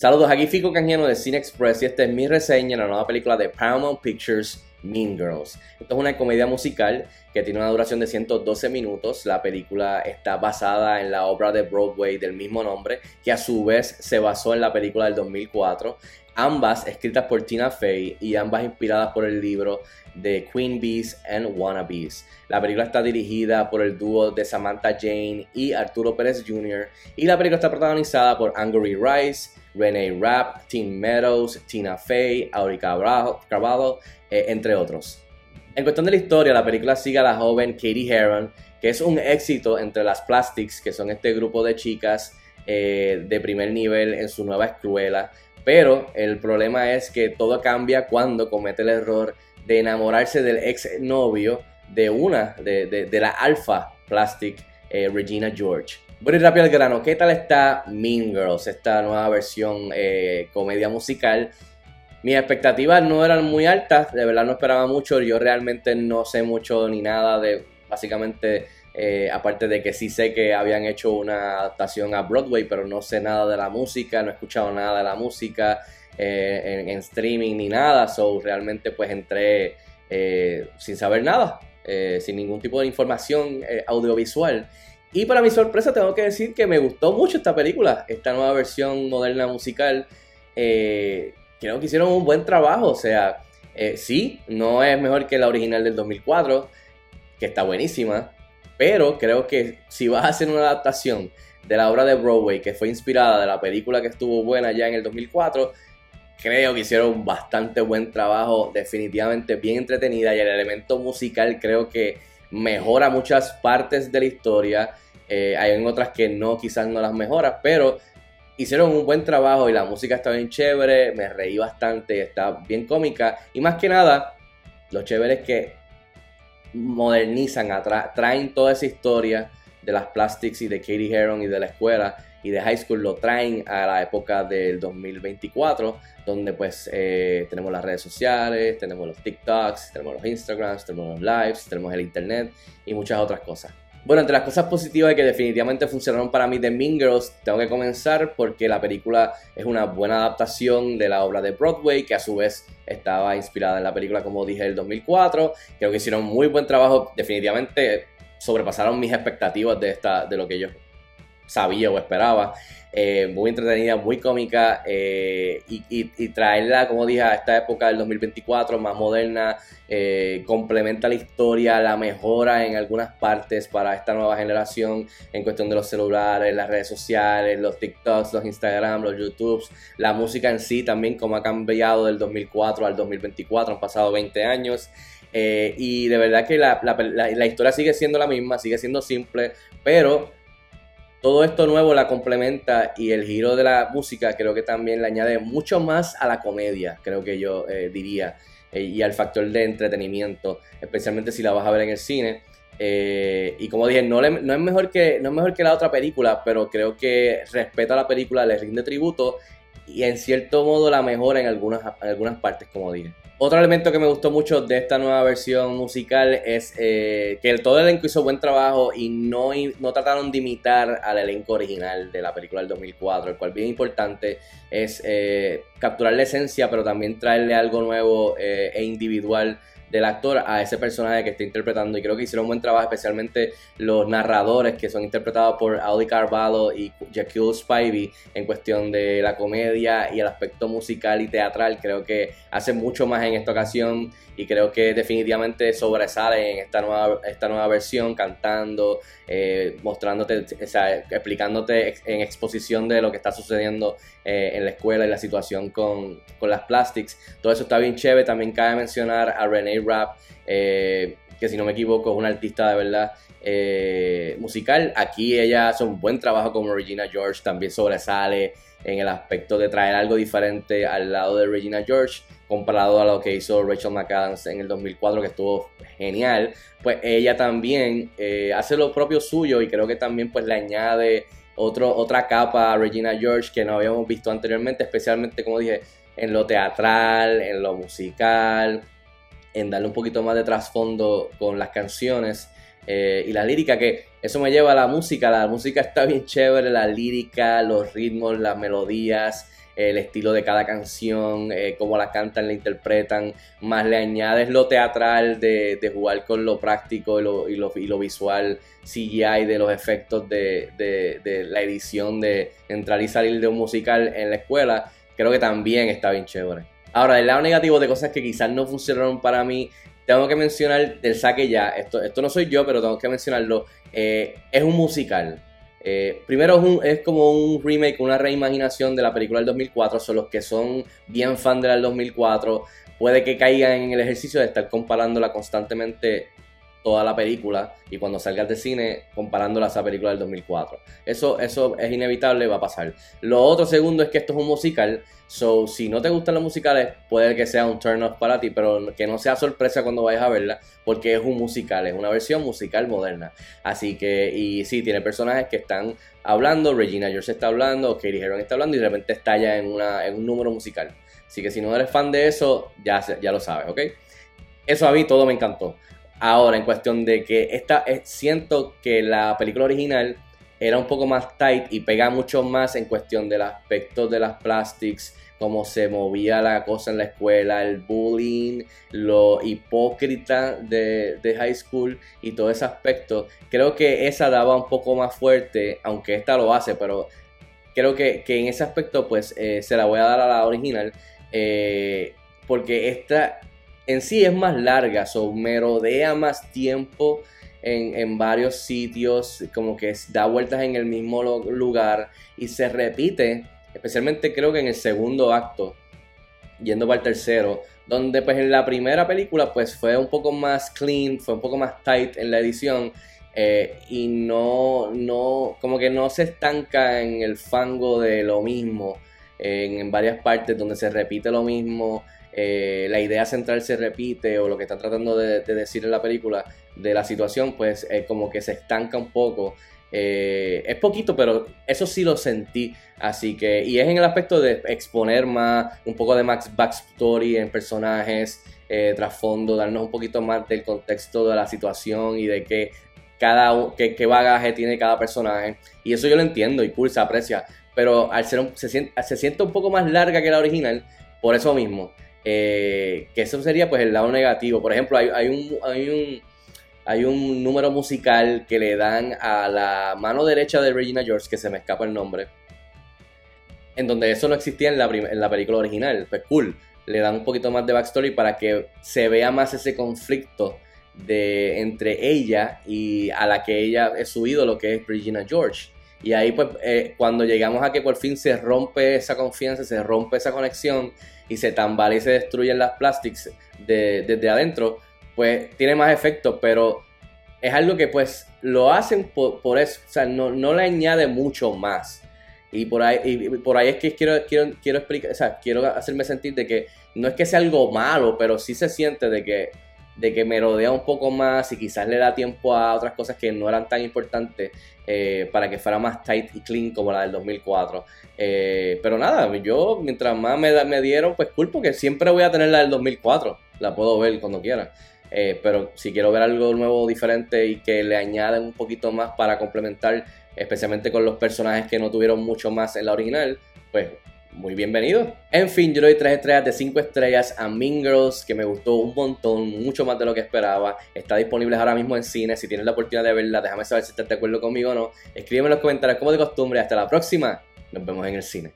Saludos, aquí Fico Canjiano de Cine Express y esta es mi reseña de la nueva película de Paramount Pictures, Mean Girls. Esto es una comedia musical que tiene una duración de 112 minutos. La película está basada en la obra de Broadway del mismo nombre, que a su vez se basó en la película del 2004. Ambas escritas por Tina Fey y ambas inspiradas por el libro de Queen Bees and Wannabes. La película está dirigida por el dúo de Samantha Jane y Arturo Pérez Jr. y la película está protagonizada por Angry Rice, Renee Rapp, Tim Meadows, Tina Fey, Auri Carvalho, eh, entre otros. En cuestión de la historia, la película sigue a la joven Katie Heron, que es un éxito entre las Plastics, que son este grupo de chicas eh, de primer nivel en su nueva escuela. Pero el problema es que todo cambia cuando comete el error de enamorarse del ex novio de una, de, la Alpha Plastic, eh, Regina George. Bueno y rápido al grano, ¿qué tal está Mean Girls, esta nueva versión eh, comedia musical? Mis expectativas no eran muy altas, de verdad no esperaba mucho, yo realmente no sé mucho ni nada de, básicamente, eh, aparte de que sí sé que habían hecho una adaptación a Broadway, pero no sé nada de la música, no he escuchado nada de la música eh, en, streaming ni nada, so realmente pues entré sin saber nada, sin ningún tipo de información audiovisual. Y para mi sorpresa tengo que decir que me gustó mucho esta película, esta nueva versión moderna musical. Eh, creo que hicieron un buen trabajo, o sea, eh, sí, no es mejor que la original del 2004, que está buenísima, pero creo que si vas a hacer una adaptación de la obra de Broadway que fue inspirada de la película que estuvo buena ya en el 2004, creo que hicieron bastante buen trabajo, definitivamente bien entretenida y el elemento musical creo que mejora muchas partes de la historia. Eh, hay otras que no, quizás no las mejora, pero hicieron un buen trabajo y la música está bien chévere, me reí bastante, está bien cómica y más que nada, lo chévere es que modernizan, traen toda esa historia de las plastics y de Katie Heron y de la escuela y de high school lo traen a la época del 2024, donde pues eh, tenemos las redes sociales, tenemos los TikToks, tenemos los Instagrams, tenemos los lives, tenemos el internet y muchas otras cosas. Bueno, entre las cosas positivas que definitivamente funcionaron para mí de Mean Girls, tengo que comenzar porque la película es una buena adaptación de la obra de Broadway, que a su vez estaba inspirada en la película, como dije, del 2004. Creo que hicieron muy buen trabajo, definitivamente sobrepasaron mis expectativas de, esta, de lo que yo sabía o esperaba. Eh, muy entretenida, muy cómica eh, y, traerla, como dije, a esta época del 2024 más moderna, eh, complementa la historia, la mejora en algunas partes para esta nueva generación en cuestión de los celulares, las redes sociales, los TikToks, los Instagram, los YouTubes, la música en sí también, como ha cambiado del 2004 al 2024, han pasado 20 años. y de verdad que la, la historia sigue siendo la misma, sigue siendo simple, pero todo esto nuevo la complementa y el giro de la música creo que también le añade mucho más a la comedia, creo que yo eh, diría, eh, y al factor de entretenimiento, especialmente si la vas a ver en el cine. Eh, y como dije, no, no, es mejor que, no es mejor que la otra película, pero creo que respeta la película, le rinde tributo y en cierto modo la mejora en algunas, algunas partes, como dije. Otro elemento que me gustó mucho de esta nueva versión musical es eh, que el, todo el elenco hizo buen trabajo y no, no trataron de imitar al elenco original de la película del 2004, el cual bien importante es eh, capturar la esencia, pero también traerle algo nuevo eh, e individual del actor a ese personaje que está interpretando y creo que hicieron un buen trabajo, especialmente los narradores que son interpretados por Audi Carvalho y Jackie Spivey en cuestión de la comedia y el aspecto musical y teatral, creo que hacen mucho más en esta ocasión y creo que definitivamente sobresale en esta nueva, esta nueva versión, cantando, eh, mostrándote, o sea, explicándote en exposición de lo que está sucediendo eh, en la escuela y la situación con, con, las plastics. Todo eso está bien chévere. También cabe mencionar a Renee Rapp, eh, que si no me equivoco es una artista de verdad musical. Aquí ella hace un buen trabajo como Regina George, también sobresale en el aspecto de traer algo diferente al lado de Regina George comparado a lo que hizo Rachel McAdams en el 2004 que estuvo genial pues ella también eh, hace lo propio suyo y creo que también pues le añade otro, otra capa a Regina George que no habíamos visto anteriormente especialmente como dije en lo teatral en lo musical en darle un poquito más de trasfondo con las canciones eh, y la lírica, que eso me lleva a la música. La música está bien chévere, la lírica, los ritmos, las melodías. el estilo de cada canción, eh, cómo la cantan, la interpretan, más le añades lo teatral de, jugar con lo práctico y lo, y lo, y lo visual, CGI, de los efectos de, de, la edición de entrar y salir de un musical en la escuela, creo que también está bien chévere. Ahora, el lado negativo de cosas que quizás no funcionaron para mí, tengo que mencionar del saque ya, esto, esto no soy yo, pero tengo que mencionarlo, eh, es un musical. Eh, primero es, un, es, como un remake, una reimaginación de la película del 2004. Son los que son bien fan de la del 2004. Puede que caigan en el ejercicio de estar comparándola constantemente toda la película y cuando salgas de cine comparándola a esa película del 2004. Eso, eso es inevitable, va a pasar. Lo otro segundo es que esto es un musical, so si no te gustan los musicales puede que sea un turn off para ti, pero que no sea sorpresa cuando vayas a verla porque es un musical, es una versión musical moderna. Así que, y sí, tiene personajes que están hablando, Regina George está hablando, Katie Heron está hablando y de repente estalla en, una, en un número musical. Así que si no eres fan de eso, ya, ya lo sabes, ¿ok? Eso a mí todo me encantó. Ahora, en cuestión de que esta, eh, siento que la película original era un poco más tight y pega mucho más en cuestión del aspecto de las plastics, cómo se movía la cosa en la escuela, el bullying, lo hipócrita de, high school y todo ese aspecto. Creo que esa daba un poco más fuerte, aunque esta lo hace, pero creo que, en ese aspecto pues eh, se la voy a dar a la original. Eh, porque esta en sí es más larga, so merodea más tiempo en, varios sitios, como que da vueltas en el mismo lugar y se repite, especialmente creo que en el segundo acto, yendo para el tercero, donde pues en la primera película pues fue un poco más clean, fue un poco más tight en la edición eh, y no, no, como que no se estanca en el fango de lo mismo, en varias partes donde se repite lo mismo. Eh, la idea central se repite o lo que están tratando de, decir en la película de la situación, pues como que se estanca un poco. Eh, es poquito, pero eso sí lo sentí. Así que, y es en el aspecto de exponer más, un poco de más backstory en personajes, eh, trasfondo, darnos un poquito más del contexto de la situación y de qué cada qué, bagaje tiene cada personaje. Y eso yo lo entiendo y cool, se aprecia. Pero al ser se, siente, se siente un poco más larga que la original, por eso mismo. Eh, que eso sería pues el lado negativo. Por ejemplo, hay, un, hay, un, hay un número musical que le dan a la mano derecha de Regina George, que se me escapa el nombre, en donde eso no existía en la, en la película original. Pues cool, le dan un poquito más de backstory para que se vea más ese conflicto de entre ella y a la que ella es su ídolo, que es Regina George. Y ahí pues eh, cuando llegamos a que por fin se rompe esa confianza, se rompe esa conexión y se tambalea y se destruyen las plastics desde adentro, pues tiene más efecto, pero es algo que pues lo hacen por, eso, o sea, no, no, le añade mucho más. Y por ahí, y por ahí es que quiero, quiero, quiero explicar, o sea, quiero hacerme sentir de que no es que sea algo malo, pero sí se siente de que de que me rodea un poco más y quizás le da tiempo a otras cosas que no eran tan importantes eh, para que fuera más tight y clean como la del 2004. Eh, pero nada, yo mientras más me, me dieron, pues cool, porque siempre voy a tener la del 2004, la puedo ver cuando quiera. Eh, pero si quiero ver algo nuevo, diferente y que le añaden un poquito más para complementar, especialmente con los personajes que no tuvieron mucho más en la original, pues muy bienvenido. En fin, yo le doy 3 estrellas de 5 estrellas a Mean Girls, que me gustó un montón, mucho más de lo que esperaba. Está disponible ahora mismo en cine. Si tienes la oportunidad de verla, déjame saber si estás de acuerdo conmigo o no. Escríbeme en los comentarios como de costumbre. Hasta la próxima. Nos vemos en el cine.